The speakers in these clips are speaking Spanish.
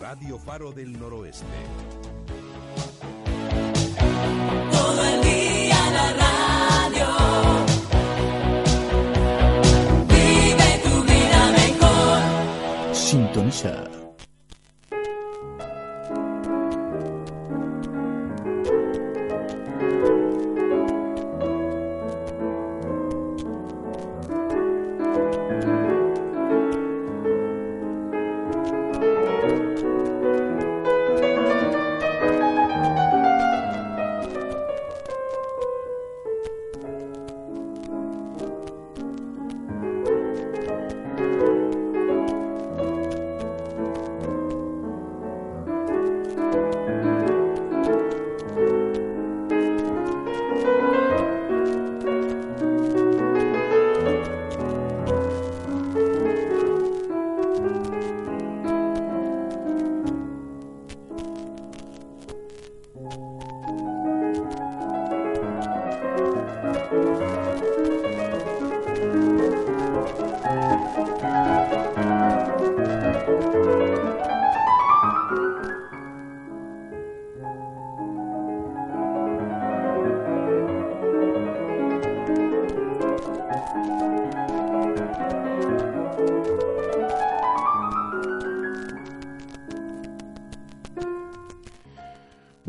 Radio Faro del Noroeste. Todo el día la radio. Vive tu vida mejor. Sintoniza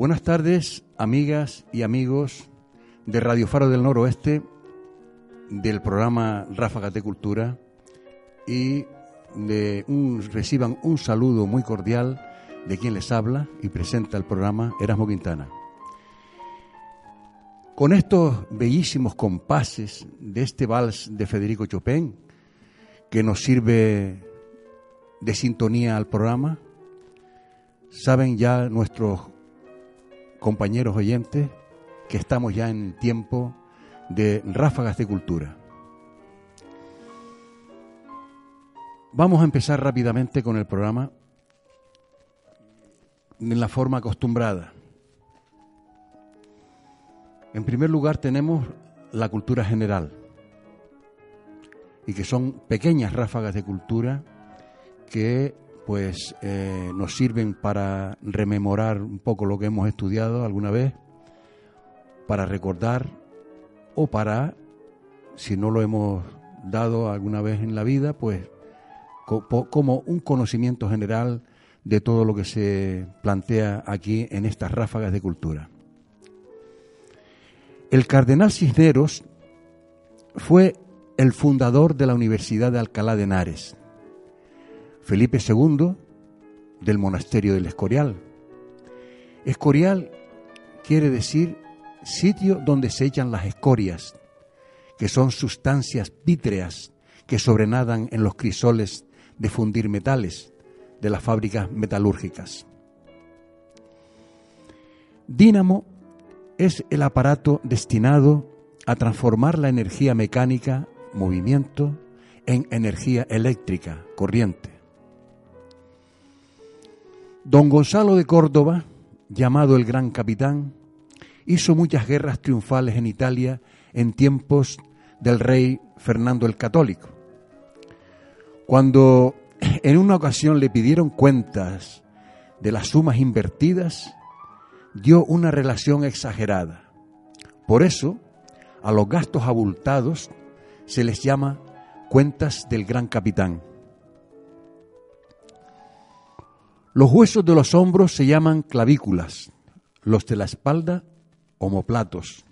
Buenas tardes, amigas y amigos de Radio Faro del Noroeste, del programa Ráfagas de Cultura, y reciban un saludo muy cordial de quien les habla y presenta el programa Erasmo Quintana. Con estos bellísimos compases de este vals de Federico Chopin, que nos sirve de sintonía al programa, saben ya nuestros compañeros oyentes, que estamos ya en tiempo de ráfagas de cultura. Vamos a empezar rápidamente con el programa en la forma acostumbrada. En primer lugar tenemos la cultura general y que son pequeñas ráfagas de cultura que pues eh, nos sirven para rememorar un poco lo que hemos estudiado alguna vez, para recordar o para, si no lo hemos dado alguna vez en la vida, pues como un conocimiento general de todo lo que se plantea aquí en estas ráfagas de cultura. El cardenal Cisneros fue el fundador de la Universidad de Alcalá de Henares Felipe II del monasterio del Escorial. Escorial quiere decir sitio donde se echan las escorias, que son sustancias vítreas que sobrenadan en los crisoles de fundir metales de las fábricas metalúrgicas. Dínamo es el aparato destinado a transformar la energía mecánica, movimiento, en energía eléctrica, corriente. Don Gonzalo de Córdoba, llamado el Gran Capitán, hizo muchas guerras triunfales en Italia en tiempos del rey Fernando el Católico. Cuando en una ocasión le pidieron cuentas de las sumas invertidas, dio una relación exagerada. Por eso, a los gastos abultados se les llama cuentas del gran capitán. Los huesos de los hombros se llaman clavículas, los de la espalda homoplatos.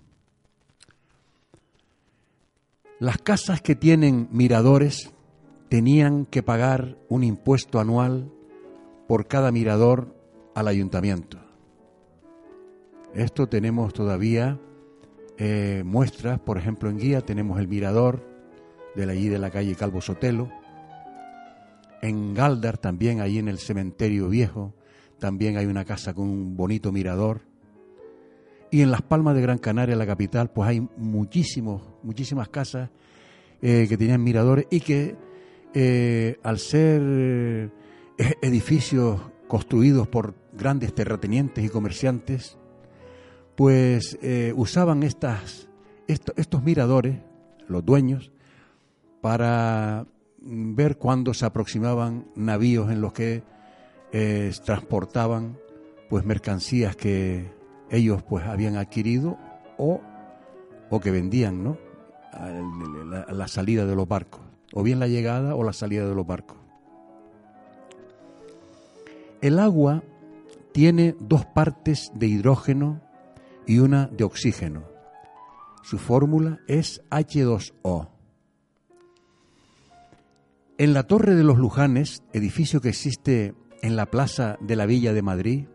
Las casas que tienen miradores tenían que pagar un impuesto anual por cada mirador al ayuntamiento. Esto tenemos todavía eh, muestras, por ejemplo en Guía tenemos el mirador de allí de la calle Calvo Sotelo En Galdar también, ahí en el cementerio viejo, también hay una casa con un bonito mirador. Y en Las Palmas de Gran Canaria, la capital, pues hay muchísimos, muchísimas casas eh, que tenían miradores y que eh, al ser eh, edificios construidos por grandes terratenientes y comerciantes, pues usaban estas, esto- estos miradores, los dueños, para ver cuándo se aproximaban navíos en los que eh, transportaban pues mercancías que ellos pues habían adquirido o, o que vendían, ¿no? La, la salida de los barcos, o bien la llegada o la salida de los barcos. El agua tiene dos partes de hidrógeno y una de oxígeno. Su fórmula es H2O. En la Torre de los Lujanes, edificio que existe en la plaza de la Villa de Madrid,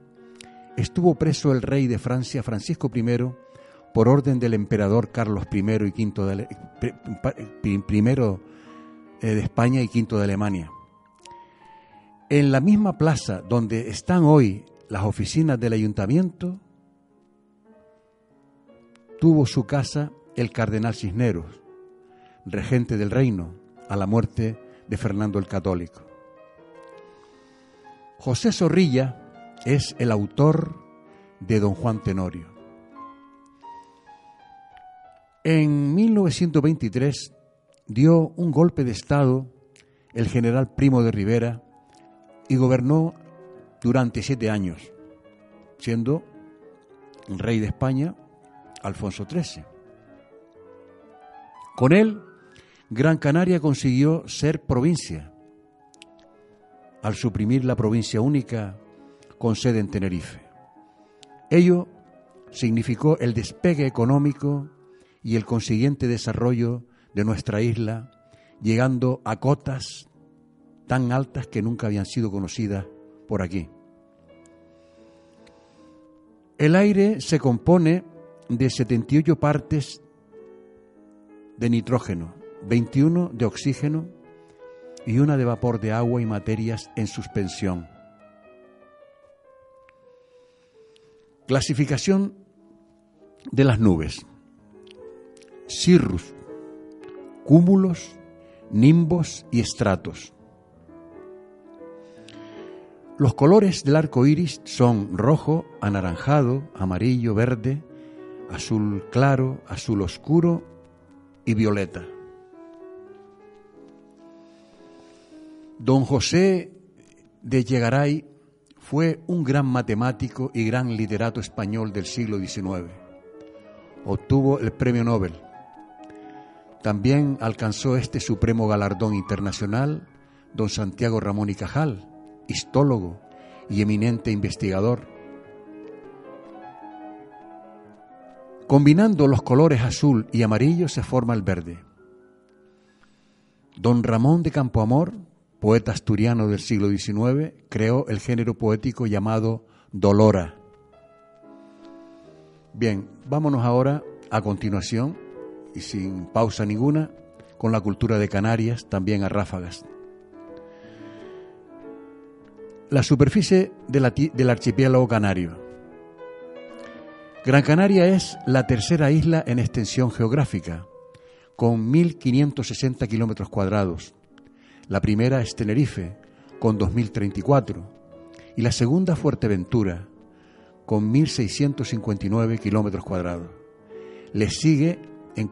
estuvo preso el rey de Francia Francisco I por orden del emperador Carlos I y V eh, de España y V de Alemania. En la misma plaza donde están hoy las oficinas del ayuntamiento, tuvo su casa el cardenal Cisneros, regente del reino, a la muerte de Fernando el Católico. José Zorrilla es el autor de Don Juan Tenorio. En 1923 dio un golpe de Estado el general Primo de Rivera y gobernó durante siete años, siendo rey de España Alfonso XIII. Con él, Gran Canaria consiguió ser provincia, al suprimir la provincia única con sede en Tenerife. Ello significó el despegue económico y el consiguiente desarrollo de nuestra isla, llegando a cotas tan altas que nunca habían sido conocidas por aquí. El aire se compone de 78 partes de nitrógeno, 21 de oxígeno y una de vapor de agua y materias en suspensión. Clasificación de las nubes. Cirrus, cúmulos, nimbos y estratos. Los colores del arco iris son rojo, anaranjado, amarillo, verde, azul claro, azul oscuro y violeta. Don José de Llegaray fue un gran matemático y gran literato español del siglo XIX. Obtuvo el premio Nobel. También alcanzó este supremo galardón internacional don Santiago Ramón y Cajal, histólogo y eminente investigador. Combinando los colores azul y amarillo se forma el verde. Don Ramón de Campoamor, poeta asturiano del siglo XIX, creó el género poético llamado Dolora. Bien, vámonos ahora a continuación, y sin pausa ninguna, con la cultura de Canarias, también a ráfagas. La superficie del archipiélago canario. Gran Canaria es la tercera isla en extensión geográfica, con 1.560 kilómetros cuadrados. La primera es Tenerife, con 2.034, y la segunda Fuerteventura, con 1.659 kilómetros cuadrados. Le sigue en,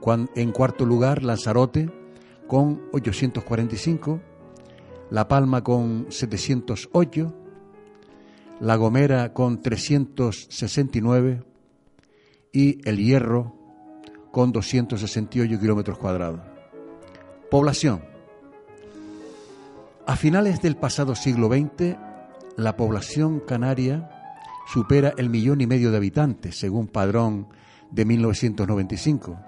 cuarto lugar Lanzarote, con 845, La Palma con 708, La Gomera con 369 y El Hierro con 268 kilómetros cuadrados. Población. A finales del pasado siglo XX, la población canaria supera el millón y medio de habitantes, según padrón de 1995,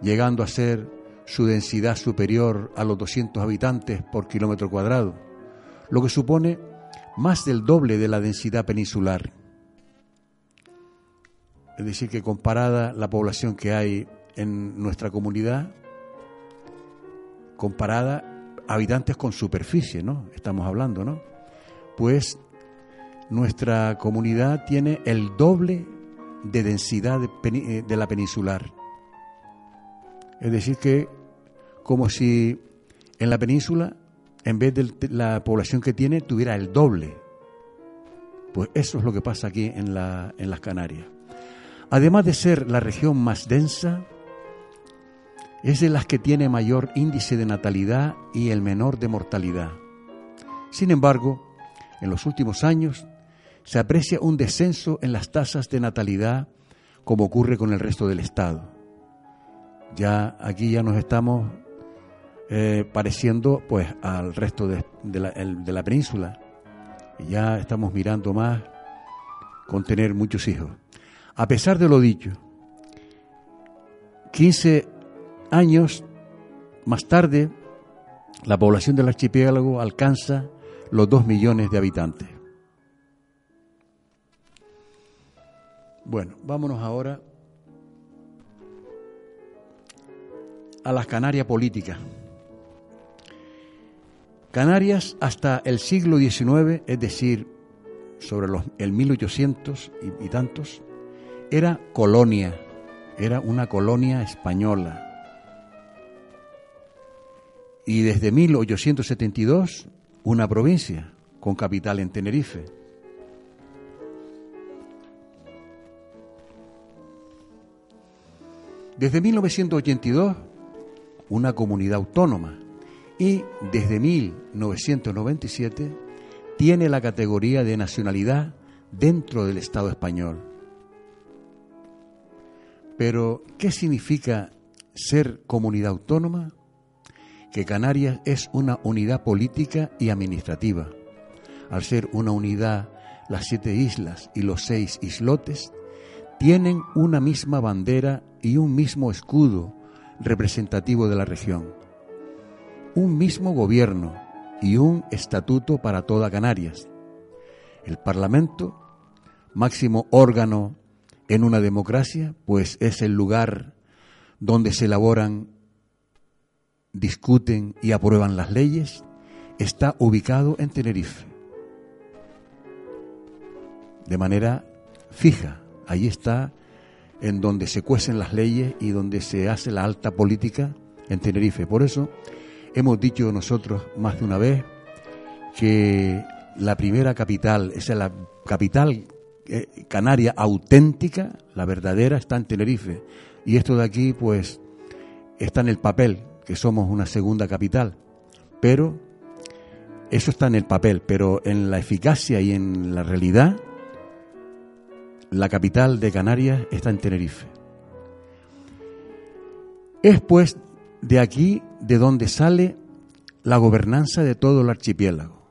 llegando a ser su densidad superior a los 200 habitantes por kilómetro cuadrado, lo que supone más del doble de la densidad peninsular. Es decir, que comparada la población que hay en nuestra comunidad, comparada habitantes con superficie, ¿no? Estamos hablando, ¿no? Pues nuestra comunidad tiene el doble de densidad de, eh, la peninsular. Es decir, que como si en la península, en vez de la población que tiene, tuviera el doble. Pues eso es lo que pasa aquí en, la- en las Canarias. Además de ser la región más densa, es de las que tiene mayor índice de natalidad y el menor de mortalidad. Sin embargo, en los últimos años se aprecia un descenso en las tasas de natalidad como ocurre con el resto del Estado. Ya aquí ya nos estamos eh, pareciendo pues al resto de, la, de la península. Y ya estamos mirando más con tener muchos hijos. A pesar de lo dicho, 15 años más tarde, la población del archipiélago alcanza los 2 millones de habitantes. Bueno, vámonos ahora a las Canarias políticas. Canarias hasta el siglo XIX, es decir, sobre los, el 1800 y, y tantos, era colonia, era una colonia española. Y desde 1872, una provincia con capital en Tenerife. Desde 1982, una comunidad autónoma y desde 1997 tiene la categoría de nacionalidad dentro del Estado español. Pero, ¿qué significa ser comunidad autónoma? Que Canarias es una unidad política y administrativa. Al ser una unidad, las siete islas y los seis islotes tienen una misma bandera y un mismo escudo representativo de la región, un mismo gobierno y un estatuto para toda Canarias. El Parlamento, máximo órgano en una democracia, pues es el lugar donde se elaboran, discuten y aprueban las leyes, está ubicado en Tenerife. De manera fija, allí está en donde se cuecen las leyes y donde se hace la alta política en Tenerife. Por eso hemos dicho nosotros más de una vez que la primera capital, esa es la capital eh, canaria auténtica, la verdadera, está en Tenerife. Y esto de aquí, pues, está en el papel, somos una segunda capital. Pero eso está en el papel, pero en la eficacia y en la realidad, la capital de Canarias está en Tenerife. Es pues de aquí de donde sale la gobernanza de todo el archipiélago.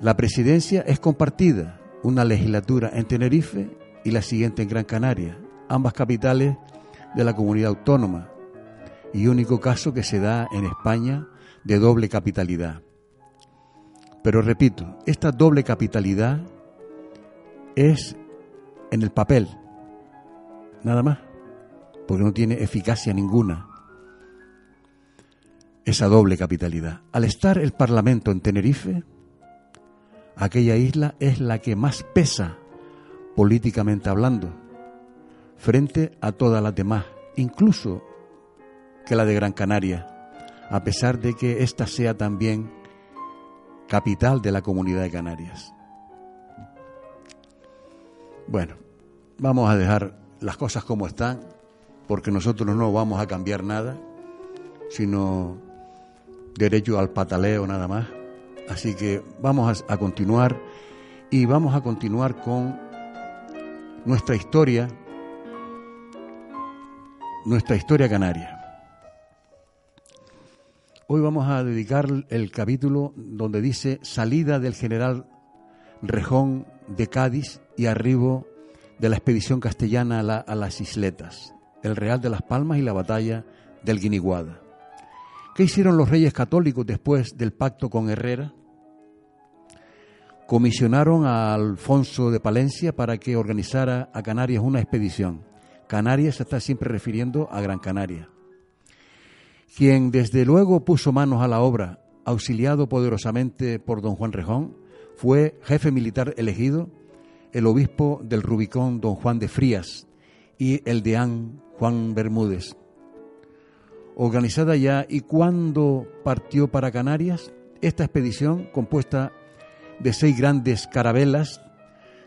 La presidencia es compartida, una legislatura en Tenerife y la siguiente en Gran Canaria, ambas capitales de la comunidad autónoma y único caso que se da en España de doble capitalidad. Pero repito, esta doble capitalidad es en el papel, nada más, porque no tiene eficacia ninguna esa doble capitalidad. Al estar el Parlamento en Tenerife, aquella isla es la que más pesa políticamente hablando frente a todas las demás, incluso que la de Gran Canaria, a pesar de que ésta sea también capital de la comunidad de Canarias. Bueno, vamos a dejar las cosas como están, porque nosotros no vamos a cambiar nada, sino derecho al pataleo nada más. Así que vamos a, a continuar y vamos a continuar con nuestra historia, nuestra historia canaria. Hoy vamos a dedicar el capítulo donde dice salida del general Rejón de Cádiz y arribo de la expedición castellana a, la- a las isletas, el Real de las Palmas y la batalla del Guiniguada. ¿Qué hicieron los reyes católicos después del pacto con Herrera? Comisionaron a Alfonso de Palencia para que organizara a Canarias una expedición. Canarias se está siempre refiriendo a Gran Canaria. Quien desde luego puso manos a la obra, auxiliado poderosamente por don Juan Rejón, fue jefe militar elegido el obispo del Rubicón, don Juan de Frías, y el deán Juan Bermúdez. Organizada ya y cuando partió para Canarias, esta expedición, compuesta de seis grandes carabelas,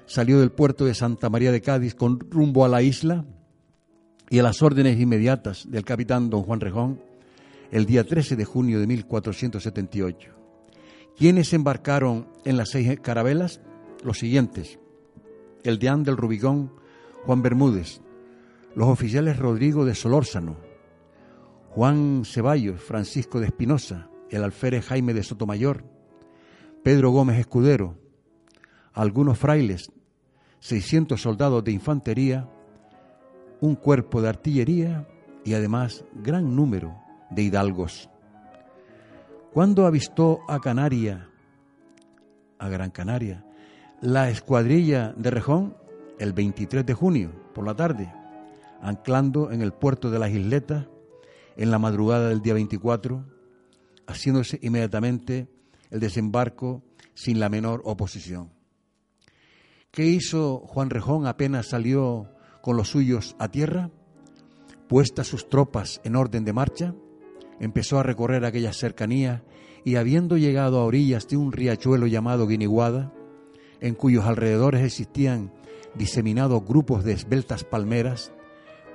salió del puerto de Santa María de Cádiz con rumbo a la isla y a las órdenes inmediatas del capitán don Juan Rejón el día 13 de junio de 1478. ¿Quiénes embarcaron en las seis carabelas? Los siguientes. El deán del Rubicón, Juan Bermúdez. Los oficiales Rodrigo de Solórzano. Juan Ceballos, Francisco de Espinosa. El alférez Jaime de Sotomayor. Pedro Gómez Escudero. Algunos frailes. 600 soldados de infantería. Un cuerpo de artillería y además gran número de hidalgos. Cuando avistó a Canaria, a Gran Canaria, la escuadrilla de Rejón, el 23 de junio por la tarde, anclando en el puerto de las Isletas en la madrugada del día 24, haciéndose inmediatamente el desembarco sin la menor oposición. ¿Qué hizo Juan Rejón apenas salió con los suyos a tierra? Puestas sus tropas en orden de marcha, empezó a recorrer aquellas cercanías y habiendo llegado a orillas de un riachuelo llamado Guiniguada, en cuyos alrededores existían diseminados grupos de esbeltas palmeras,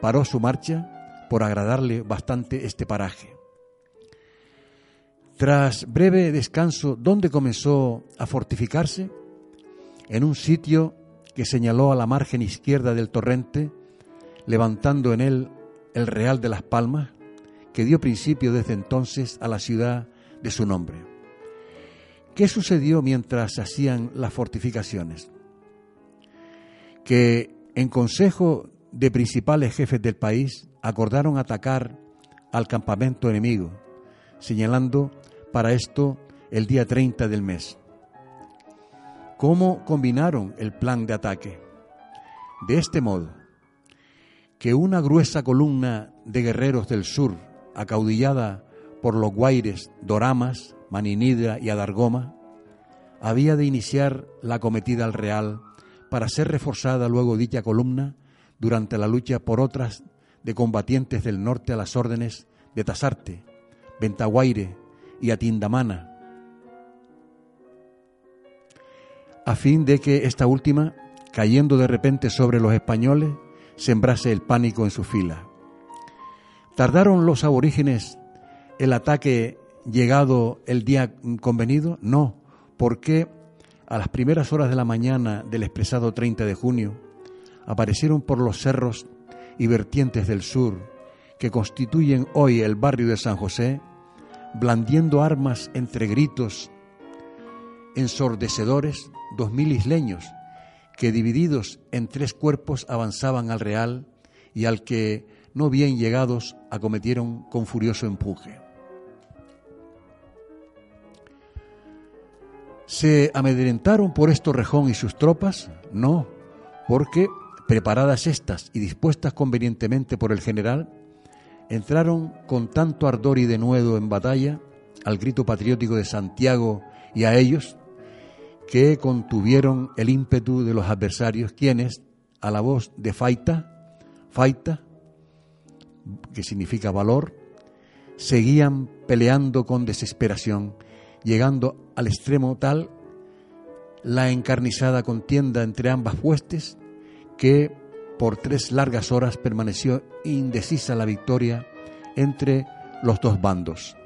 paró su marcha por agradarle bastante este paraje. Tras breve descanso, ¿dónde comenzó a fortificarse? En un sitio que señaló a la margen izquierda del torrente, levantando en él el Real de las Palmas, que dio principio desde entonces a la ciudad de su nombre. ¿Qué sucedió mientras hacían las fortificaciones? Que en consejo de principales jefes del país acordaron atacar al campamento enemigo, señalando para esto el día 30 del mes. ¿Cómo combinaron el plan de ataque? De este modo, que una gruesa columna de guerreros del sur acaudillada por los guaires Doramas, Maninidra y Adargoma, había de iniciar la cometida al Real para ser reforzada luego dicha columna durante la lucha por otras de combatientes del norte a las órdenes de Tasarte, Ventaguaire y Atindamana, a fin de que esta última, cayendo de repente sobre los españoles, sembrase el pánico en su fila. ¿Tardaron los aborígenes el ataque llegado el día convenido? No, porque a las primeras horas de la mañana del expresado 30 de junio aparecieron por los cerros y vertientes del sur que constituyen hoy el barrio de San José, blandiendo armas entre gritos ensordecedores, dos mil isleños que divididos en tres cuerpos avanzaban al real y al que no bien llegados, acometieron con furioso empuje. ¿Se amedrentaron por esto Rejón y sus tropas? No, porque, preparadas estas y dispuestas convenientemente por el general, entraron con tanto ardor y denuedo en batalla al grito patriótico de Santiago y a ellos, que contuvieron el ímpetu de los adversarios, quienes, a la voz de Faita, Faita, que significa valor, seguían peleando con desesperación, llegando al extremo tal la encarnizada contienda entre ambas huestes que por tres largas horas permaneció indecisa la victoria entre los dos bandos.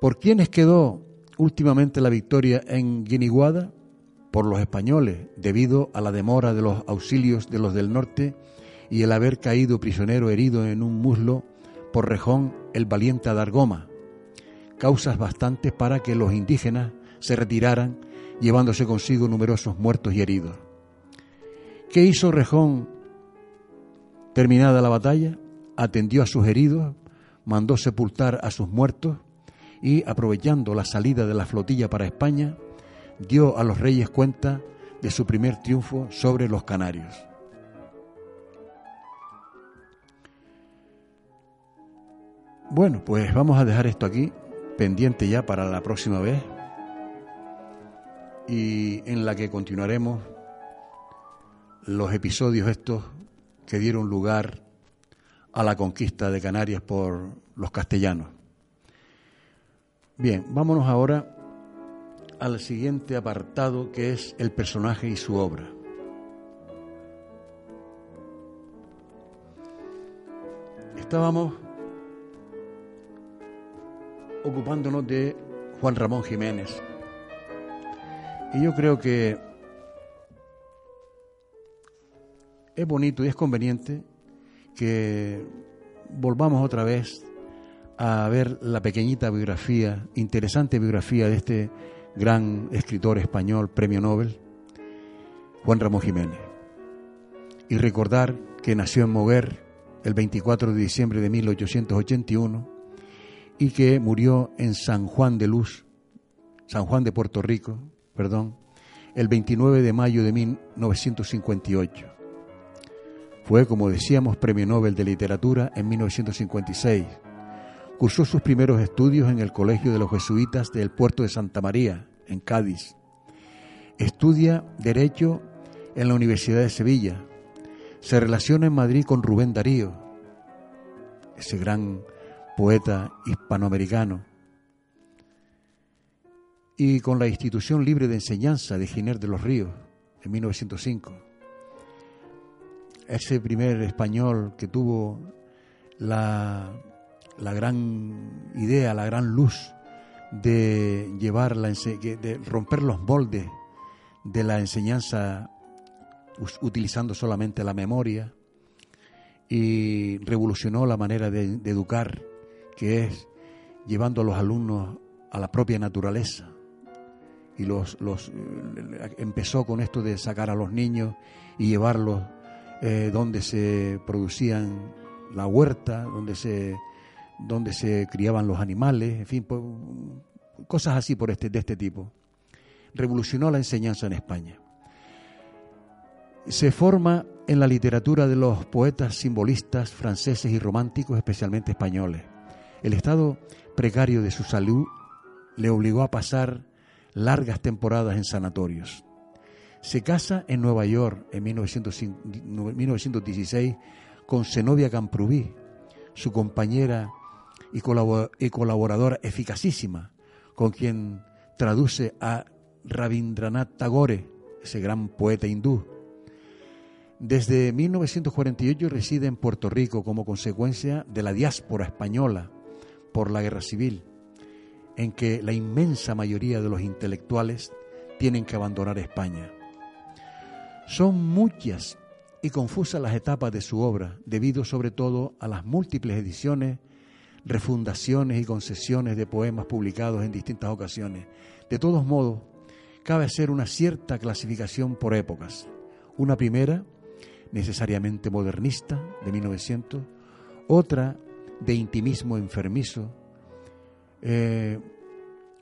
¿Por quiénes quedó últimamente la victoria en Guiniguada? Por los españoles, debido a la demora de los auxilios de los del norte y el haber caído prisionero herido en un muslo por Rejón el valiente Adargoma, causas bastantes para que los indígenas se retiraran llevándose consigo numerosos muertos y heridos. ¿Qué hizo Rejón terminada la batalla? Atendió a sus heridos, mandó sepultar a sus muertos y, aprovechando la salida de la flotilla para España, dio a los reyes cuenta de su primer triunfo sobre los canarios. Bueno, pues vamos a dejar esto aquí, pendiente ya para la próxima vez, y en la que continuaremos los episodios estos que dieron lugar a la conquista de Canarias por los castellanos. Bien, vámonos ahora al siguiente apartado que es el personaje y su obra. Estábamos ocupándonos de Juan Ramón Jiménez. Y yo creo que es bonito y es conveniente que volvamos otra vez a ver la pequeñita biografía, interesante biografía de este gran escritor español, premio Nobel, Juan Ramón Jiménez. Y recordar que nació en Moguer el 24 de diciembre de 1881 y que murió en San Juan de Luz, San Juan de Puerto Rico, perdón, el 29 de mayo de 1958. Fue, como decíamos, Premio Nobel de Literatura en 1956 Cursó sus primeros estudios en el Colegio de los Jesuitas del puerto de Santa María, en Cádiz. Estudia Derecho en la Universidad de Sevilla. Se relaciona en Madrid con Rubén Darío, ese gran poeta hispanoamericano, y con la Institución Libre de Enseñanza de Giner de los Ríos, en 1905. Ese primer español que tuvo la la gran idea, la gran luz de llevar la de romper los moldes de la enseñanza utilizando solamente la memoria y revolucionó la manera de, educar, que es llevando a los alumnos a la propia naturaleza. Y los, los eh, empezó con esto de sacar a los niños y llevarlos eh, donde se producían la huerta, donde se donde se criaban los animales, en fin, pues, cosas así por este, de este tipo. Revolucionó la enseñanza en España. Se forma en la literatura de los poetas simbolistas franceses y románticos, especialmente españoles. El estado precario de su salud le obligó a pasar largas temporadas en sanatorios. Se casa en Nueva York en 1916 con Zenobia Camprubí, su compañera y, colaboradora eficacísima, con quien traduce a Rabindranath Tagore, ese gran poeta hindú. Desde 1948 reside en Puerto Rico como consecuencia de la diáspora española por la guerra civil, en que la inmensa mayoría de los intelectuales tienen que abandonar España. Son muchas y confusas las etapas de su obra, debido sobre todo a las múltiples ediciones refundaciones y concesiones de poemas publicados en distintas ocasiones. De todos modos, cabe hacer una cierta clasificación por épocas. Una primera, necesariamente modernista, de 1900, otra de intimismo enfermizo, eh,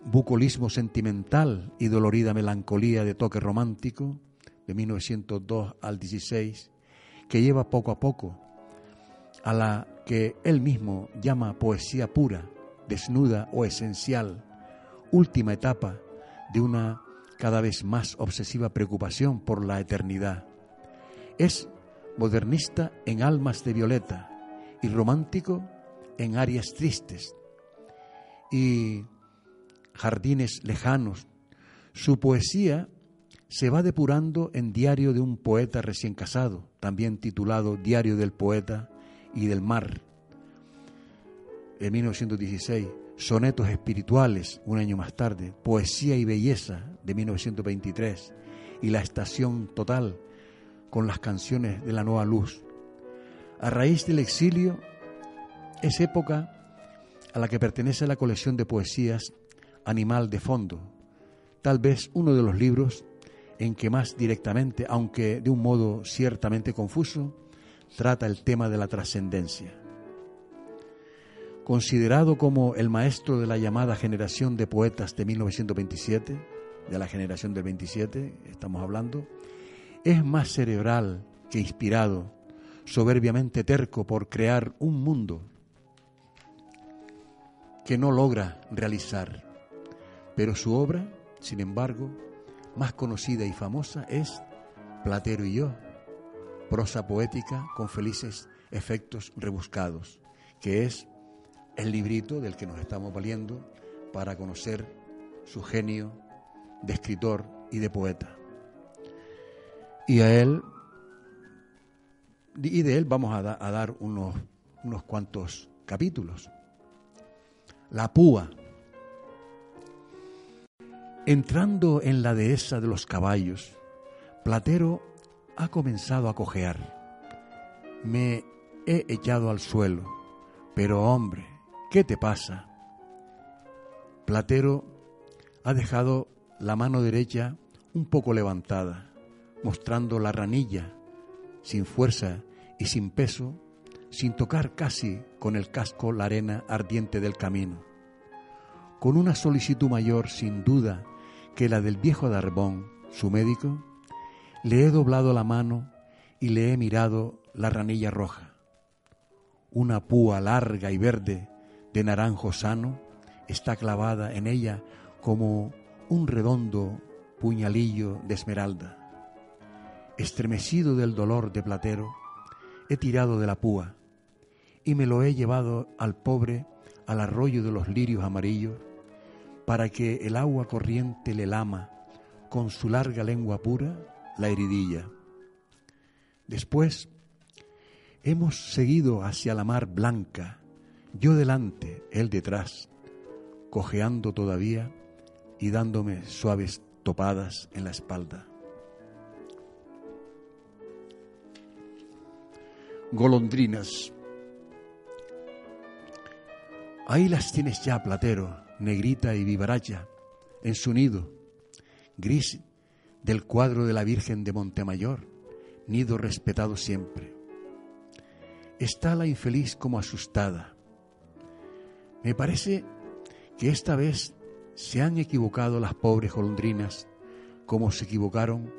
bucolismo sentimental y dolorida melancolía de toque romántico, de 1902 al 16, que lleva poco a poco a la que él mismo llama poesía pura, desnuda o esencial, última etapa de una cada vez más obsesiva preocupación por la eternidad. Es modernista en almas de violeta y romántico en áreas tristes y jardines lejanos. Su poesía se va depurando en Diario de un poeta recién casado, también titulado Diario del poeta, y del mar. En 1916, Sonetos Espirituales, un año más tarde, Poesía y Belleza, de 1923, y La Estación Total, con las canciones de la Nueva Luz. A raíz del exilio, es época a la que pertenece la colección de poesías Animal de Fondo, tal vez uno de los libros en que más directamente, aunque de un modo ciertamente confuso, trata el tema de la trascendencia. Considerado como el maestro de la llamada generación de poetas de 1927, de la generación del 27, estamos hablando, es más cerebral que inspirado, soberbiamente terco por crear un mundo que no logra realizar. Pero su obra, sin embargo, más conocida y famosa es Platero y yo, prosa poética con felices efectos rebuscados, que es el librito del que nos estamos valiendo para conocer su genio de escritor y de poeta. Y a él y de él vamos a, da- a dar unos, unos cuantos capítulos. La púa. Entrando en la dehesa de los caballos, Platero ha comenzado a cojear. Me he echado al suelo, pero hombre, ¿qué te pasa? Platero ha dejado la mano derecha un poco levantada, mostrando la ranilla, sin fuerza y sin peso, sin tocar casi con el casco la arena ardiente del camino. Con una solicitud mayor, sin duda, que la del viejo Darbón, su médico, le he doblado la mano y le he mirado la ranilla roja. Una púa larga y verde de naranjo sano está clavada en ella como un redondo puñalillo de esmeralda. Estremecido del dolor de Platero, he tirado de la púa y me lo he llevado al pobre al arroyo de los lirios amarillos para que el agua corriente le lama con su larga lengua pura la heridilla. Después hemos seguido hacia la mar blanca, yo delante, él detrás, cojeando todavía y dándome suaves topadas en la espalda. Golondrinas. Ahí las tienes ya, Platero, negrita y vivaracha, en su nido, gris del cuadro de la Virgen de Montemayor, nido respetado siempre. Está la infeliz como asustada. Me parece que esta vez se han equivocado las pobres golondrinas, como se equivocaron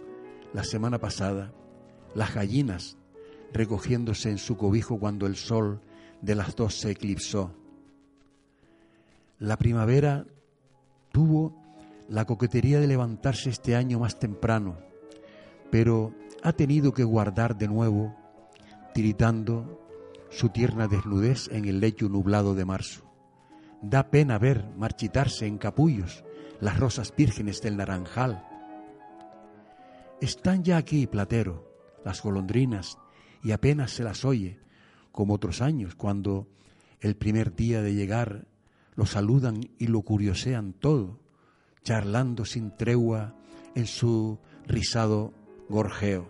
la semana pasada las gallinas recogiéndose en su cobijo cuando el sol de las dos se eclipsó. La primavera tuvo la coquetería de levantarse este año más temprano, pero ha tenido que guardar de nuevo, tiritando, su tierna desnudez en el lecho nublado de marzo. Da pena ver marchitarse en capullos las rosas vírgenes del naranjal. Están ya aquí, Platero, las golondrinas, y apenas se las oye, como otros años, cuando el primer día de llegar lo saludan y lo curiosean todo, charlando sin tregua en su rizado gorjeo.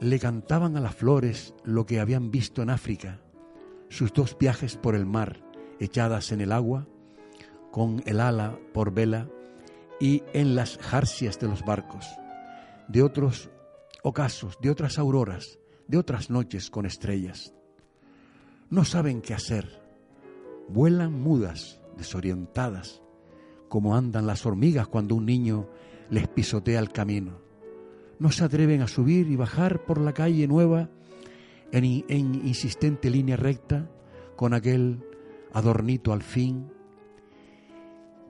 Le cantaban a las flores lo que habían visto en África, sus dos viajes por el mar, echadas en el agua, con el ala por vela y en las jarcias de los barcos, de otros ocasos, de otras auroras, de otras noches con estrellas. No saben qué hacer, vuelan mudas, desorientadas, como andan las hormigas cuando un niño les pisotea el camino. No se atreven a subir y bajar por la calle nueva en, en insistente línea recta con aquel adornito al fin,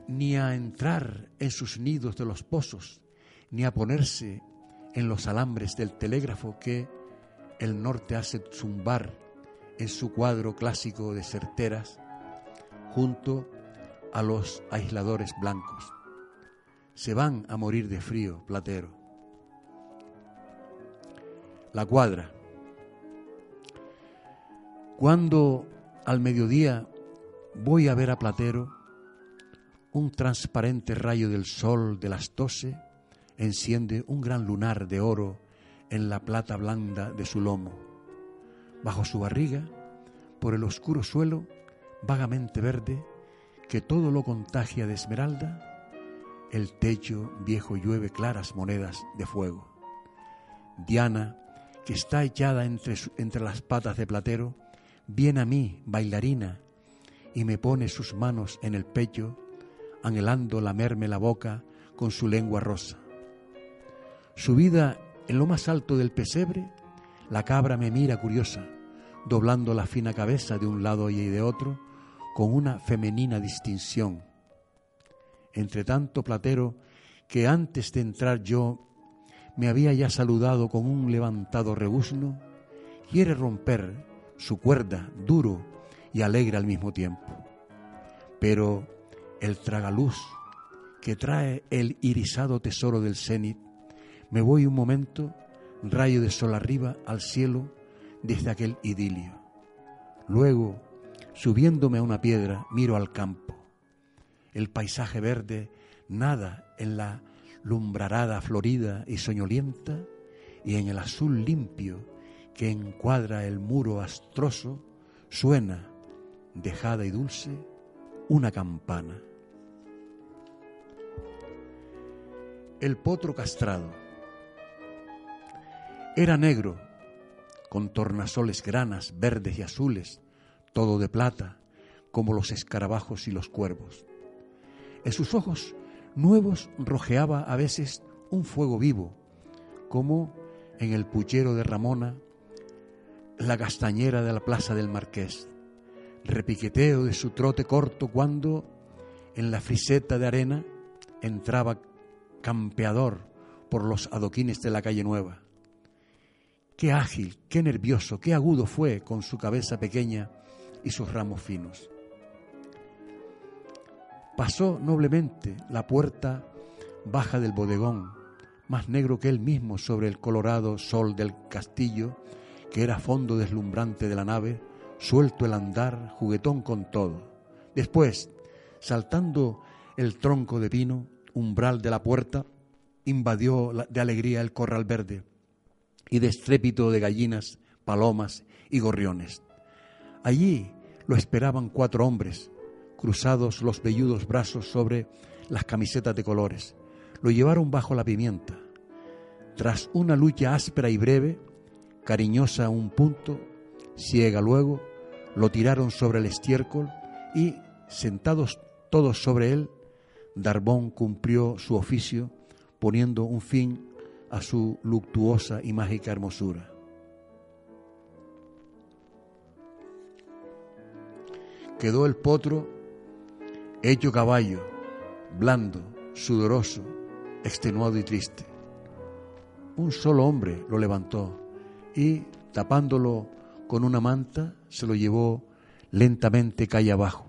ni a entrar en sus nidos de los pozos, ni a ponerse en los alambres del telégrafo que el norte hace zumbar en su cuadro clásico de certeras junto a los aisladores blancos. Se van a morir de frío, Platero. La cuadra. Cuando al mediodía voy a ver a Platero, un transparente rayo del sol de las doce enciende un gran lunar de oro en la plata blanda de su lomo. Bajo su barriga, por el oscuro suelo, vagamente verde, que todo lo contagia de esmeralda, el techo viejo llueve claras monedas de fuego. Diana, que está echada entre, entre las patas de Platero, viene a mí, bailarina, y me pone sus manos en el pecho, anhelando lamerme la boca con su lengua rosa. Subida en lo más alto del pesebre, la cabra me mira curiosa, doblando la fina cabeza de un lado y de otro, con una femenina distinción. Entre tanto platero que antes de entrar yo me había ya saludado con un levantado rebuzno, quiere romper su cuerda duro y alegre al mismo tiempo. Pero el tragaluz que trae el irisado tesoro del cenit, me voy un momento, rayo de sol arriba al cielo desde aquel idilio. Luego, subiéndome a una piedra, miro al campo. El paisaje verde nada en la lumbrarada florida y soñolienta, y en el azul limpio que encuadra el muro astroso, suena, dejada y dulce, una campana. El potro castrado. Era negro, con tornasoles granas verdes y azules, todo de plata, como los escarabajos y los cuervos. En sus ojos nuevos rojeaba a veces un fuego vivo, como en el puchero de Ramona, la castañera de la plaza del Marqués, repiqueteo de su trote corto cuando en la friseta de arena entraba campeador por los adoquines de la calle nueva. Qué ágil, qué nervioso, qué agudo fue con su cabeza pequeña y sus ramos finos. Pasó noblemente la puerta baja del bodegón, más negro que él mismo sobre el colorado sol del castillo, que era fondo deslumbrante de la nave, suelto el andar, juguetón con todo. Después, saltando el tronco de pino, umbral de la puerta, invadió de alegría el corral verde y de estrépito de gallinas, palomas y gorriones. Allí lo esperaban cuatro hombres, cruzados los velludos brazos sobre las camisetas de colores. Lo llevaron bajo la pimienta. Tras una lucha áspera y breve, cariñosa a un punto, ciega luego, lo tiraron sobre el estiércol y, sentados todos sobre él, Darbón cumplió su oficio poniendo un fin a su luctuosa y mágica hermosura. Quedó el potro hecho caballo, blando, sudoroso, extenuado y triste. Un solo hombre lo levantó y, tapándolo con una manta, se lo llevó lentamente calle abajo.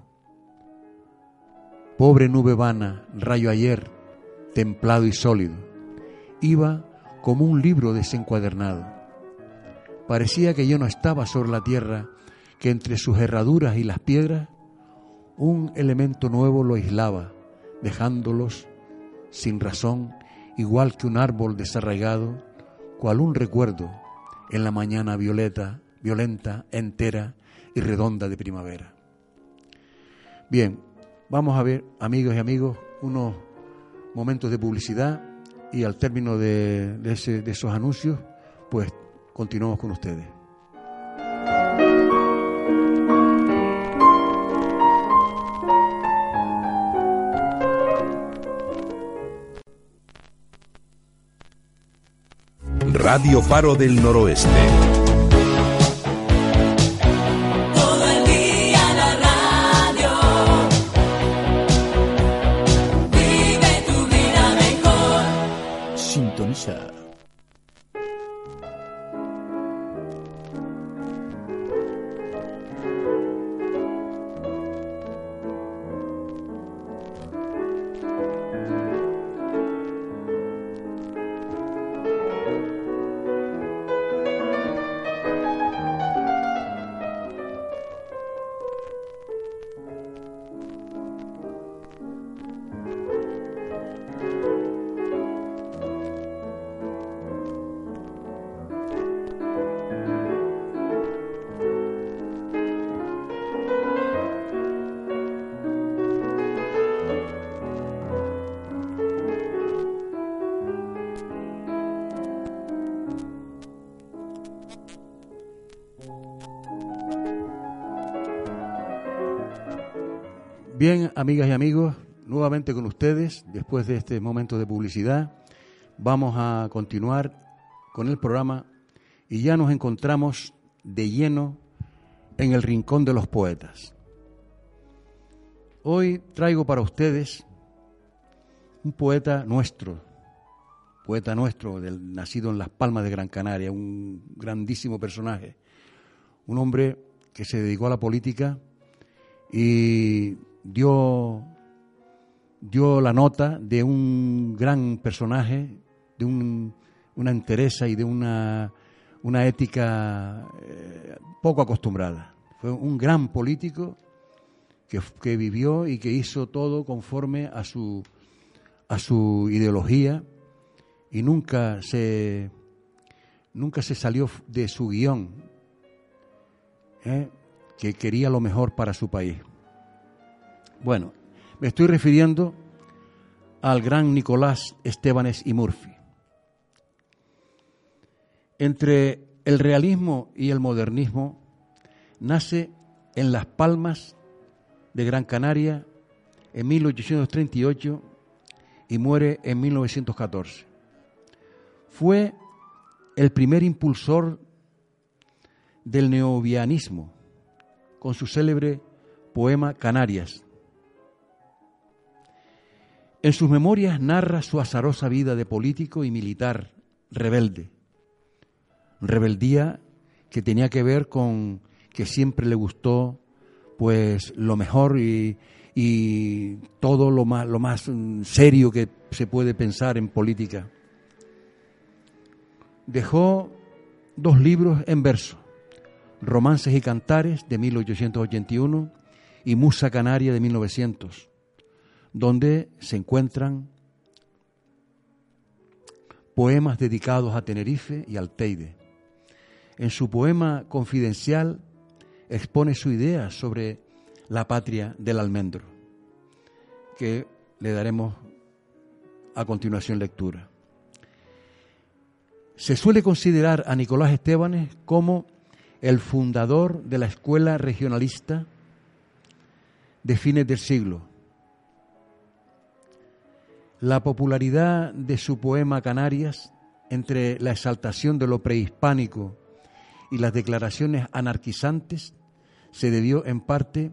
Pobre nube vana, rayo ayer, templado y sólido, iba como un libro desencuadernado. Parecía que yo no estaba sobre la tierra, que entre sus herraduras y las piedras un elemento nuevo lo aislaba, dejándolos sin razón, igual que un árbol desarraigado, cual un recuerdo en la mañana violeta, violenta, entera y redonda de primavera. Bien, Vamos a ver, amigos y amigos, unos momentos de publicidad y al término de, de, ese, de esos anuncios, pues continuamos con ustedes. Radio Faro del Noroeste. Bien, amigas y amigos, nuevamente con ustedes, después de este momento de publicidad, vamos a continuar con el programa y ya nos encontramos de lleno en el rincón de los poetas. Hoy traigo para ustedes un poeta nuestro, poeta nuestro, del, nacido en Las Palmas de Gran Canaria, un grandísimo personaje, un hombre que se dedicó a la política y dio, dio la nota de un gran personaje, de un- una entereza y de una, una ética eh, poco acostumbrada. Fue un gran político que, que vivió y que hizo todo conforme a su, a su ideología y nunca se, nunca se salió de su guion, ¿eh? que quería lo mejor para su país. Bueno, me estoy refiriendo al gran Nicolás Estebanes y Murphy. Entre el realismo y el modernismo nace en Las Palmas de Gran Canaria en 1838 y muere en 1914. Fue el primer impulsor del neovianismo con su célebre poema Canarias. En sus memorias narra su azarosa vida de político y militar rebelde. Rebeldía que tenía que ver con que siempre le gustó pues lo mejor y, y todo lo más, lo más mm, serio que se puede pensar en política. Dejó dos libros en verso, Romances y Cantares de 1881 y Musa Canaria de 1900, donde se encuentran poemas dedicados a Tenerife y al Teide. En su poema confidencial expone su idea sobre la patria del almendro, que le daremos a continuación lectura. Se suele considerar a Nicolás Estebanes como el fundador de la escuela regionalista de fines del siglo. La popularidad de su poema Canarias, entre la exaltación de lo prehispánico y las declaraciones anarquizantes, se debió en parte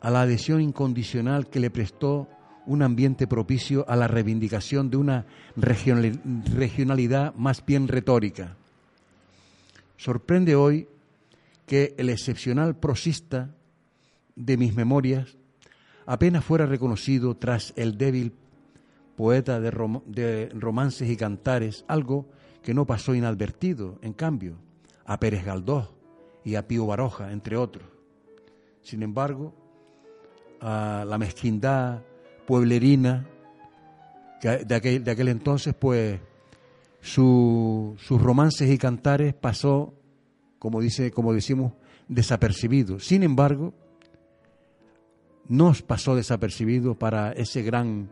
a la adhesión incondicional que le prestó un ambiente propicio a la reivindicación de una regionali- regionalidad más bien retórica. Sorprende hoy que el excepcional prosista de mis memorias apenas fuera reconocido tras el débil poeta de, rom- de romances y cantares, algo que no pasó inadvertido, en cambio, a Pérez Galdós y a Pío Baroja, entre otros. Sin embargo, a la mezquindad pueblerina de aquel, de aquel entonces, pues su- sus romances y cantares pasó, como, dice, como decimos, desapercibido. Sin embargo, nos pasó desapercibido para ese gran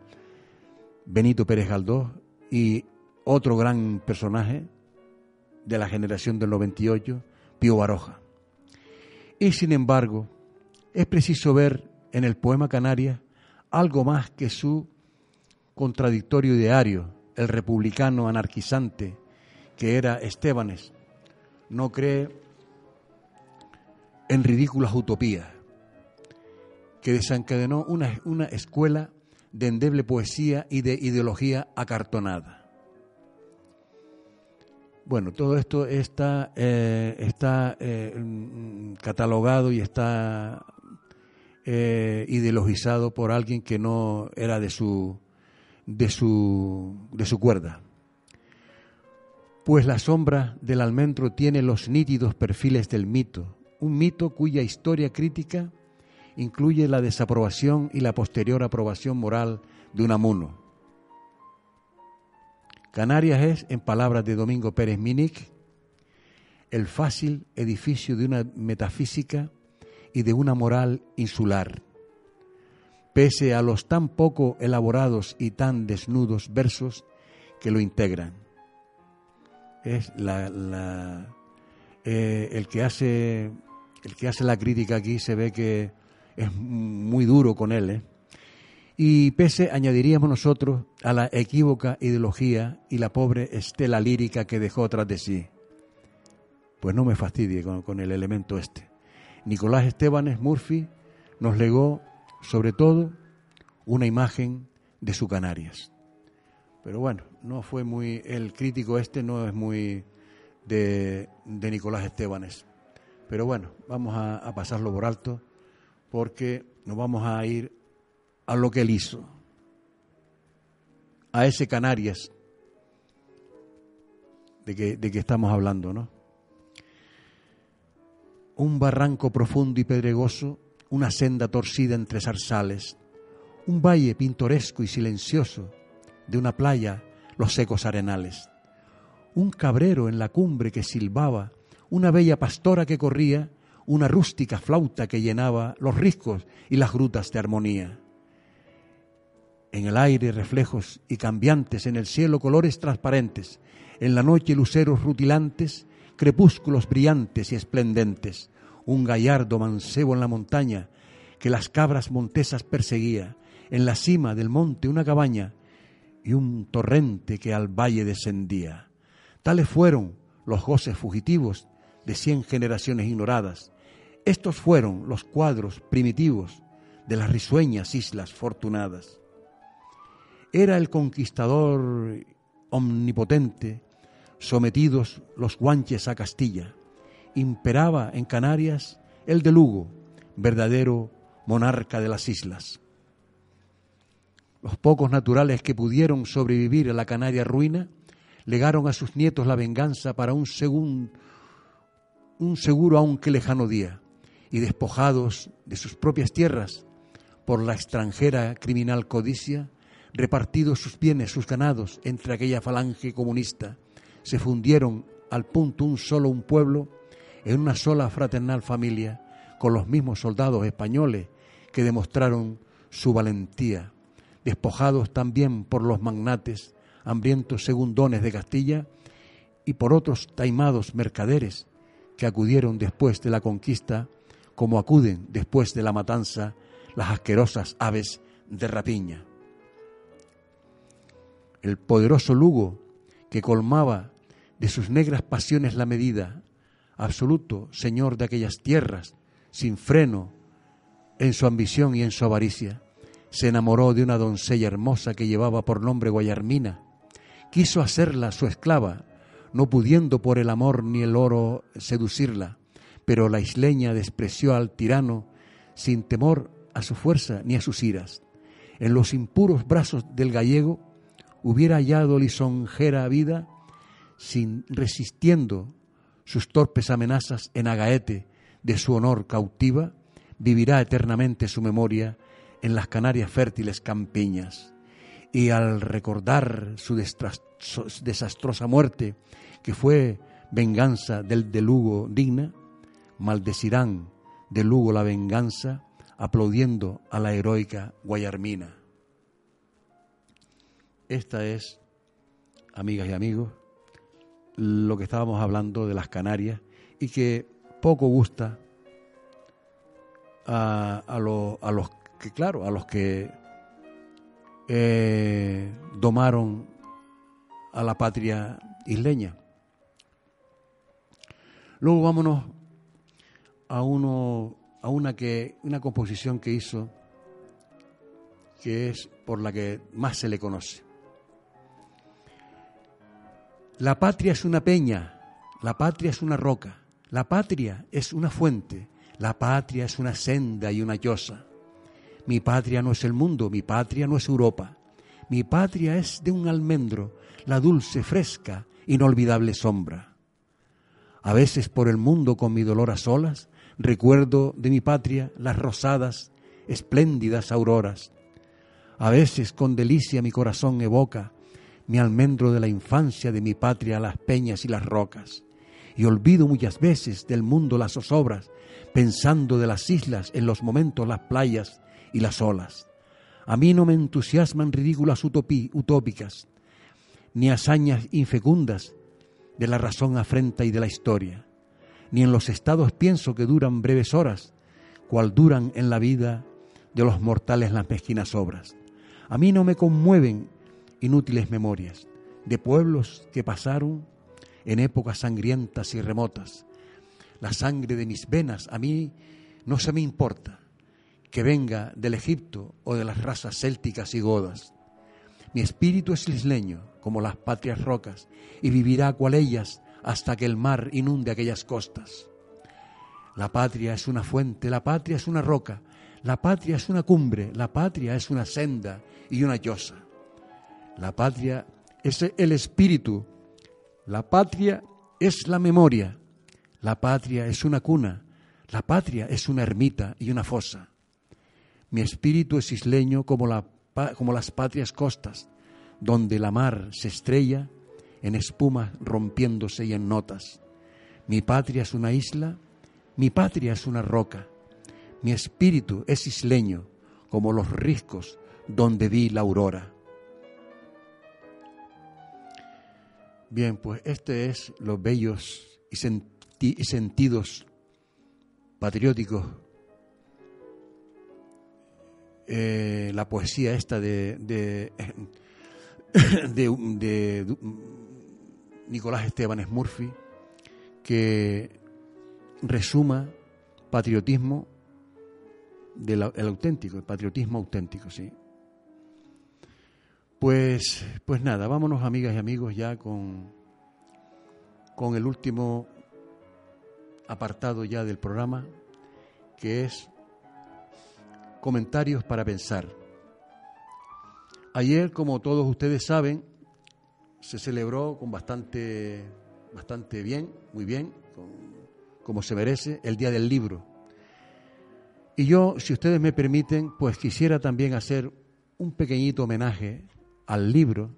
Benito Pérez Galdós y otro gran personaje de la generación del 98, Pío Baroja. Y sin embargo, es preciso ver en el poema Canarias algo más que su contradictorio ideario, el republicano anarquizante que era Estebanes, no cree en ridículas utopías, que desencadenó una, una escuela de endeble poesía y de ideología acartonada. Bueno, todo esto está, eh, está eh, mm, catalogado y está eh, ideologizado por alguien que no era de su, de su, de su cuerda. Pues la sombra del almendro tiene los nítidos perfiles del mito, un mito cuya historia crítica incluye la desaprobación y la posterior aprobación moral de un amuno. Canarias es, en palabras de Domingo Pérez Minic, el fácil edificio de una metafísica y de una moral insular. Pese a los tan poco elaborados y tan desnudos versos que lo integran. Es la- eh, el que hace el que hace la crítica aquí se ve que es muy duro con él, ¿eh? Y pese, añadiríamos nosotros, a la equívoca ideología y la pobre estela lírica que dejó tras de sí. Pues no me fastidie con, con el elemento este. Nicolás Estebanes Murphy nos legó sobre todo una imagen de su Canarias. Pero bueno, no fue muy, el crítico este no es muy de, de Nicolás Estebanes. Pero bueno, vamos a, a pasarlo por alto porque nos vamos a ir a lo que él hizo, a ese Canarias de que, de que estamos hablando, ¿no? Un barranco profundo y pedregoso, una senda torcida entre zarzales, un valle pintoresco y silencioso, de una playa los secos arenales, un cabrero en la cumbre que silbaba, una bella pastora que corría, una rústica flauta que llenaba los riscos y las grutas de armonía. En el aire reflejos y cambiantes, en el cielo colores transparentes, en la noche luceros rutilantes, crepúsculos brillantes y esplendentes, un gallardo mancebo en la montaña que las cabras montesas perseguía, en la cima del monte una cabaña y un torrente que al valle descendía. Tales fueron los goces fugitivos de cien generaciones ignoradas. Estos fueron los cuadros primitivos de las risueñas islas fortunadas. Era el conquistador omnipotente, sometidos los guanches a Castilla. Imperaba en Canarias el de Lugo, verdadero monarca de las islas. Los pocos naturales que pudieron sobrevivir a la Canaria ruina legaron a sus nietos la venganza para un, segun- un seguro aunque lejano día, y despojados de sus propias tierras por la extranjera criminal codicia, repartidos sus bienes, sus ganados entre aquella falange comunista, se fundieron al punto un solo un pueblo en una sola fraternal familia con los mismos soldados españoles que demostraron su valentía, despojados también por los magnates, hambrientos segundones de Castilla, y por otros taimados mercaderes que acudieron después de la conquista, como acuden después de la matanza las asquerosas aves de rapiña. El poderoso Lugo, que colmaba de sus negras pasiones la medida, absoluto señor de aquellas tierras, sin freno en su ambición y en su avaricia, se enamoró de una doncella hermosa que llevaba por nombre Guayarmina. Quiso hacerla su esclava, no pudiendo por el amor ni el oro seducirla, pero la isleña despreció al tirano sin temor a su fuerza ni a sus iras. En los impuros brazos del gallego hubiera hallado lisonjera vida, sin resistiendo sus torpes amenazas en Agaete de su honor cautiva, vivirá eternamente su memoria en las Canarias fértiles campiñas. Y al recordar su desastrosa muerte, que fue venganza del de Lugo digna, maldecirán de Lugo la venganza, aplaudiendo a la heroica Guayarmina. Esta es, amigas y amigos, lo que estábamos hablando de las Canarias y que poco gusta a, a, lo- a los que, claro, a los que eh, domaron a la patria isleña. Luego vámonos a uno a una que una composición que hizo que es por la que más se le conoce. La patria es una peña, la patria es una roca, la patria es una fuente, la patria es una senda y una llosa. Mi patria no es el mundo, mi patria no es Europa. Mi patria es de un almendro, la dulce, fresca, inolvidable sombra. A veces por el mundo con mi dolor a solas, recuerdo de mi patria las rosadas, espléndidas auroras. A veces con delicia mi corazón evoca mi almendro de la infancia de mi patria las peñas y las rocas. Y olvido muchas veces del mundo las zozobras, pensando de las islas en los momentos las playas y las olas. A mí no me entusiasman ridículas utópicas, ni hazañas infecundas de la razón afrenta y de la historia, ni en los estados pienso que duran breves horas, cual duran en la vida de los mortales las mezquinas obras. A mí no me conmueven inútiles memorias de pueblos que pasaron en épocas sangrientas y remotas. La sangre de mis venas a mí no se me importa. Que venga del Egipto o de las razas célticas y godas. Mi espíritu es isleño, como las patrias rocas, y vivirá cual ellas hasta que el mar inunde aquellas costas. La patria es una fuente, la patria es una roca, la patria es una cumbre, la patria es una senda y una llosa. La patria es el espíritu, la patria es la memoria, la patria es una cuna, la patria es una ermita y una fosa. Mi espíritu es isleño como, la, como las patrias costas, donde la mar se estrella en espumas rompiéndose y en notas. Mi patria es una isla, mi patria es una roca. Mi espíritu es isleño como los riscos donde vi la aurora. Bien, pues este es los bellos y, y sentidos patrióticos, eh, la poesía esta de, de, de, Nicolás Esteban Murphy, que resuma patriotismo del el auténtico, el patriotismo auténtico, sí. Pues, pues nada, vámonos amigas y amigos ya con, con el último apartado ya del programa, que es comentarios para pensar. Ayer, como todos ustedes saben, se celebró con bastante, bastante bien, muy bien, como se merece, el Día del Libro. Y yo, si ustedes me permiten, pues quisiera también hacer un pequeñito homenaje al libro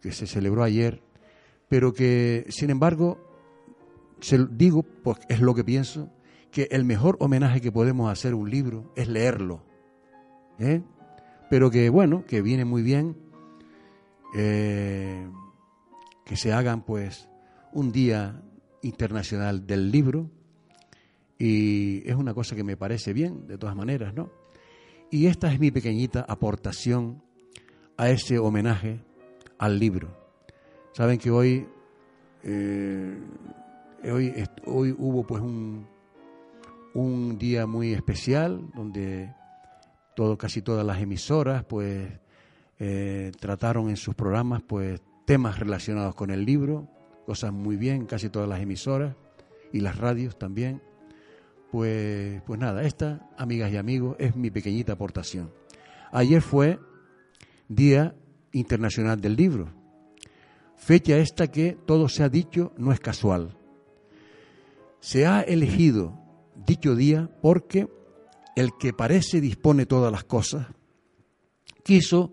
que se celebró ayer, pero que, sin embargo, se digo, pues es lo que pienso, que el mejor homenaje que podemos hacer a un libro es leerlo. ¿eh? Pero que, bueno, que viene muy bien eh, que se hagan, pues, un día internacional del libro y es una cosa que me parece bien, de todas maneras, ¿no? Y esta es mi pequeñita aportación a ese homenaje al libro. Saben que hoy, eh, hoy, hoy hubo pues un, un día muy especial donde todo, casi todas las emisoras pues eh, trataron en sus programas pues temas relacionados con el libro, cosas muy bien, casi todas las emisoras y las radios también. Pues, pues nada, esta, amigas y amigos, es mi pequeñita aportación. Ayer fue Día Internacional del Libro, fecha esta que todo se ha dicho no es casual. Se ha elegido dicho día porque el que parece dispone todas las cosas quiso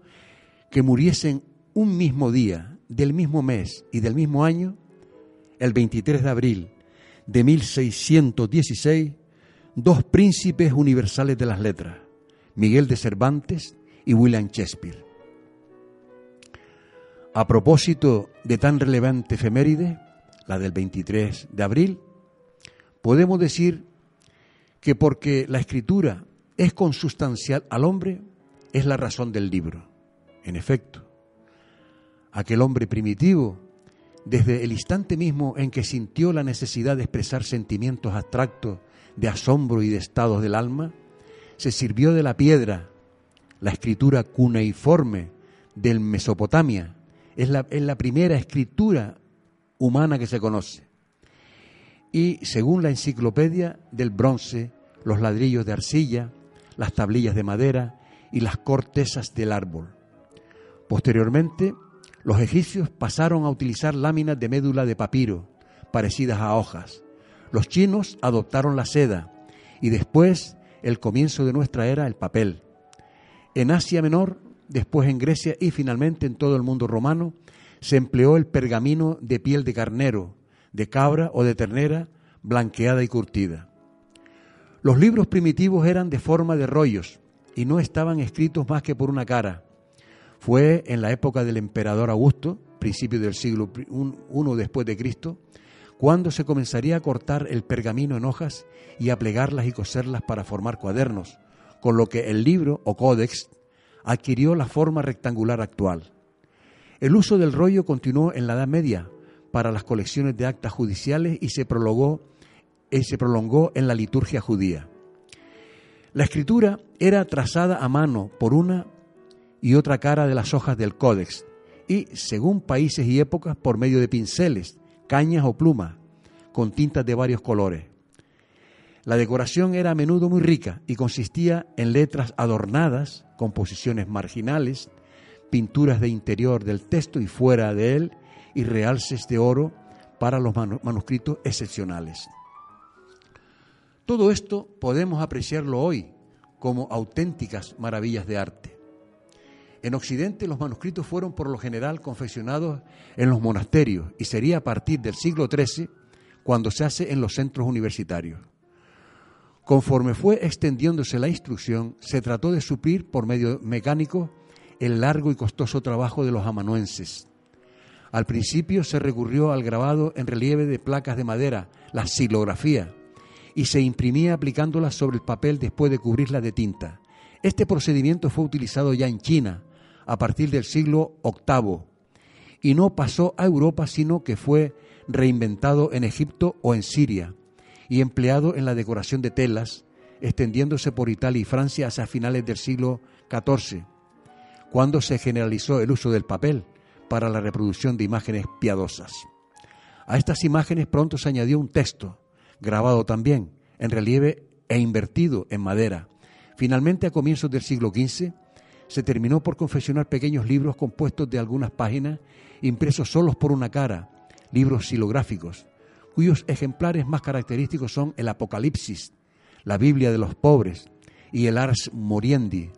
que muriesen un mismo día, del mismo mes y del mismo año, el 23 de abril de 1616, dos príncipes universales de las letras, Miguel de Cervantes y William Shakespeare. A propósito de tan relevante efeméride, la del 23 de abril, podemos decir que porque la escritura es consustancial al hombre, es la razón del libro. En efecto, aquel hombre primitivo, desde el instante mismo en que sintió la necesidad de expresar sentimientos abstractos de asombro y de estados del alma, se sirvió de la piedra, la escritura cuneiforme del Mesopotamia. Es la, es la primera escritura humana que se conoce. Y según la enciclopedia del bronce, los ladrillos de arcilla, las tablillas de madera y las cortezas del árbol. Posteriormente, los egipcios pasaron a utilizar láminas de médula de papiro, parecidas a hojas. Los chinos adoptaron la seda y después, el comienzo de nuestra era, el papel. En Asia Menor, después en Grecia y finalmente en todo el mundo romano, se empleó el pergamino de piel de carnero, de cabra o de ternera, blanqueada y curtida. Los libros primitivos eran de forma de rollos y no estaban escritos más que por una cara. Fue en la época del emperador Augusto, principio del siglo I después de Cristo, cuando se comenzaría a cortar el pergamino en hojas y a plegarlas y coserlas para formar cuadernos, con lo que el libro o códex adquirió la forma rectangular actual. El uso del rollo continuó en la Edad Media para las colecciones de actas judiciales y se prolongó, y se prolongó en la liturgia judía. La escritura era trazada a mano por una y otra cara de las hojas del códex y, según países y épocas, por medio de pinceles, cañas o plumas, con tintas de varios colores. La decoración era a menudo muy rica y consistía en letras adornadas, composiciones marginales, pinturas de interior del texto y fuera de él y realces de oro para los manu- manuscritos excepcionales. Todo esto podemos apreciarlo hoy como auténticas maravillas de arte. En Occidente los manuscritos fueron por lo general confeccionados en los monasterios y sería a partir del siglo XIII cuando se hace en los centros universitarios. Conforme fue extendiéndose la instrucción, se trató de suplir por medio mecánico el largo y costoso trabajo de los amanuenses. Al principio se recurrió al grabado en relieve de placas de madera, la silografía, y se imprimía aplicándola sobre el papel después de cubrirla de tinta. Este procedimiento fue utilizado ya en China a partir del siglo VIII y no pasó a Europa sino que fue reinventado en Egipto o en Siria y empleado en la decoración de telas, extendiéndose por Italia y Francia hacia finales del siglo XIV, cuando se generalizó el uso del papel para la reproducción de imágenes piadosas. A estas imágenes pronto se añadió un texto, grabado también en relieve e invertido en madera. Finalmente, a comienzos del siglo XV, se terminó por confeccionar pequeños libros compuestos de algunas páginas, impresos solos por una cara, libros silográficos, cuyos ejemplares más característicos son el Apocalipsis, la Biblia de los pobres y el Ars Moriendi.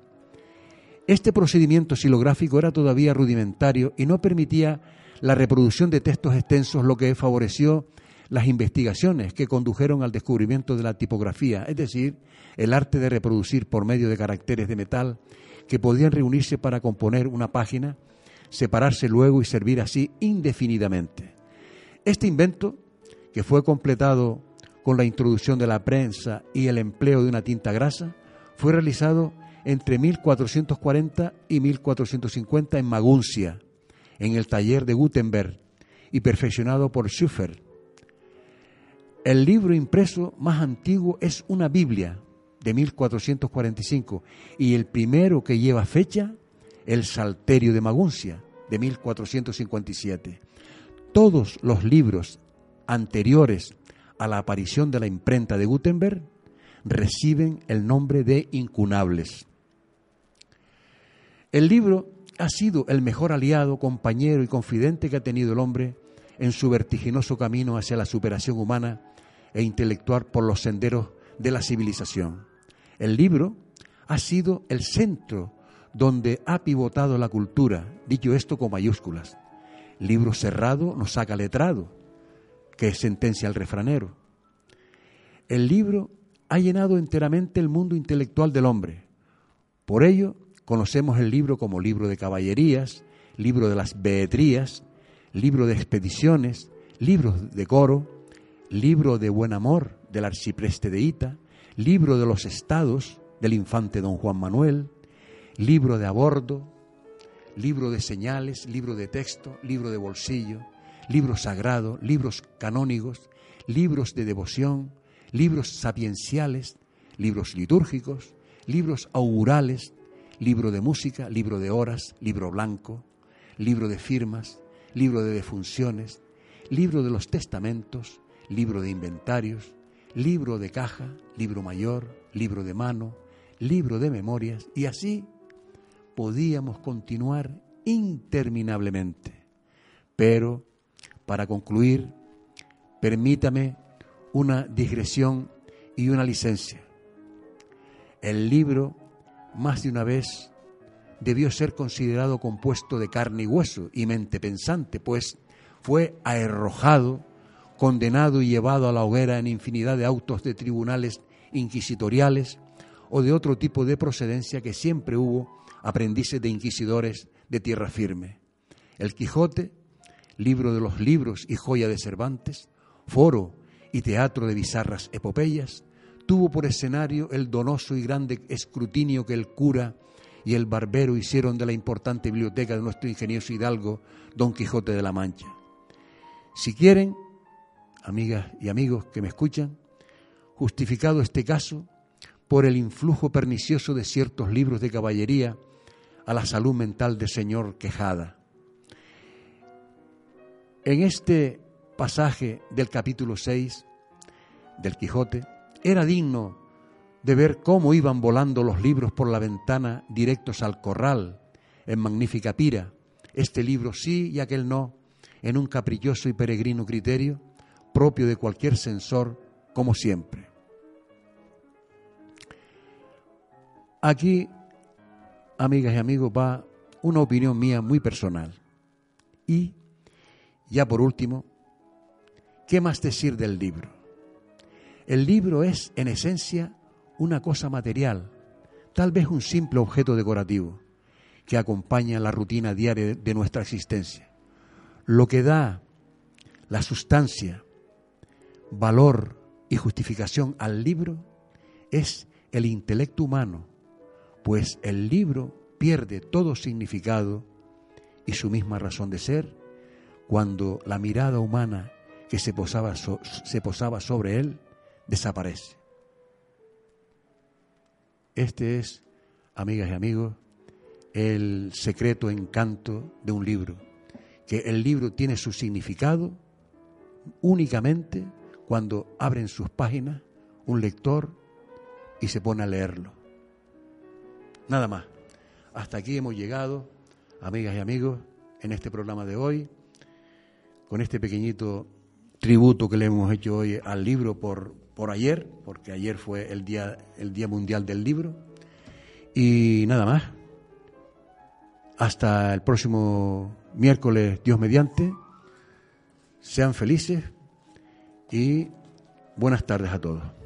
Este procedimiento silográfico era todavía rudimentario y no permitía la reproducción de textos extensos, lo que favoreció las investigaciones que condujeron al descubrimiento de la tipografía, es decir, el arte de reproducir por medio de caracteres de metal que podían reunirse para componer una página, separarse luego y servir así indefinidamente. Este invento, que fue completado con la introducción de la prensa y el empleo de una tinta grasa, fue realizado entre 1440 y 1450 en Maguncia, en el taller de Gutenberg, y perfeccionado por Schuffer. El libro impreso más antiguo es una Biblia de 1445 y el primero que lleva fecha, el Salterio de Maguncia de 1457. Todos los libros anteriores a la aparición de la imprenta de Gutenberg reciben el nombre de incunables. El libro ha sido el mejor aliado, compañero y confidente que ha tenido el hombre en su vertiginoso camino hacia la superación humana e intelectual por los senderos de la civilización. El libro ha sido el centro donde ha pivotado la cultura, dicho esto con mayúsculas. Libro cerrado nos saca letrado, que es sentencia al refranero. El libro ha llenado enteramente el mundo intelectual del hombre. Por ello, conocemos el libro como libro de caballerías, libro de las beetrías, libro de expediciones, libros de coro, libro de buen amor del arcipreste de Ita, libro de los estados del infante don Juan Manuel, libro de abordo, libro de señales, libro de texto, libro de bolsillo, libro sagrado, libros canónigos, libros de devoción, libros sapienciales, libros litúrgicos, libros augurales, libro de música, libro de horas, libro blanco, libro de firmas, libro de defunciones, libro de los testamentos, libro de inventarios, libro de caja, libro mayor, libro de mano, libro de memorias, y así podíamos continuar interminablemente. Pero, para concluir, permítame una digresión y una licencia. El libro, más de una vez, debió ser considerado compuesto de carne y hueso y mente pensante, pues fue arrojado, condenado y llevado a la hoguera en infinidad de autos de tribunales inquisitoriales o de otro tipo de procedencia que siempre hubo aprendices de inquisidores de tierra firme. El Quijote, libro de los libros y joya de Cervantes, foro y teatro de bizarras epopeyas, tuvo por escenario el donoso y grande escrutinio que el cura y el barbero hicieron de la importante biblioteca de nuestro ingenioso hidalgo Don Quijote de la Mancha. Si quieren, amigas y amigos que me escuchan, justificado este caso, por el influjo pernicioso de ciertos libros de caballería a la salud mental del señor Quejada. En este pasaje del capítulo 6 del Quijote, era digno de ver cómo iban volando los libros por la ventana directos al corral, en magnífica pira, este libro sí y aquel no, en un caprichoso y peregrino criterio propio de cualquier censor, como siempre. Aquí, amigas y amigos, va una opinión mía muy personal. Y, ya por último, ¿qué más decir del libro? El libro es, en esencia, una cosa material, tal vez un simple objeto decorativo que acompaña la rutina diaria de nuestra existencia. Lo que da la sustancia, valor y justificación al libro es el intelecto humano, pues el libro pierde todo significado y su misma razón de ser cuando la mirada humana que se posaba, se posaba sobre él desaparece. Este es, amigas y amigos, el secreto encanto de un libro, que el libro tiene su significado únicamente cuando abren sus páginas un lector y se pone a leerlo. Nada más. Hasta aquí hemos llegado, amigas y amigos, en este programa de hoy, con este pequeñito tributo que le hemos hecho hoy al libro por, por ayer, porque ayer fue el día, el día Mundial del Libro. Y nada más. Hasta el próximo miércoles, Dios mediante. Sean felices y buenas tardes a todos.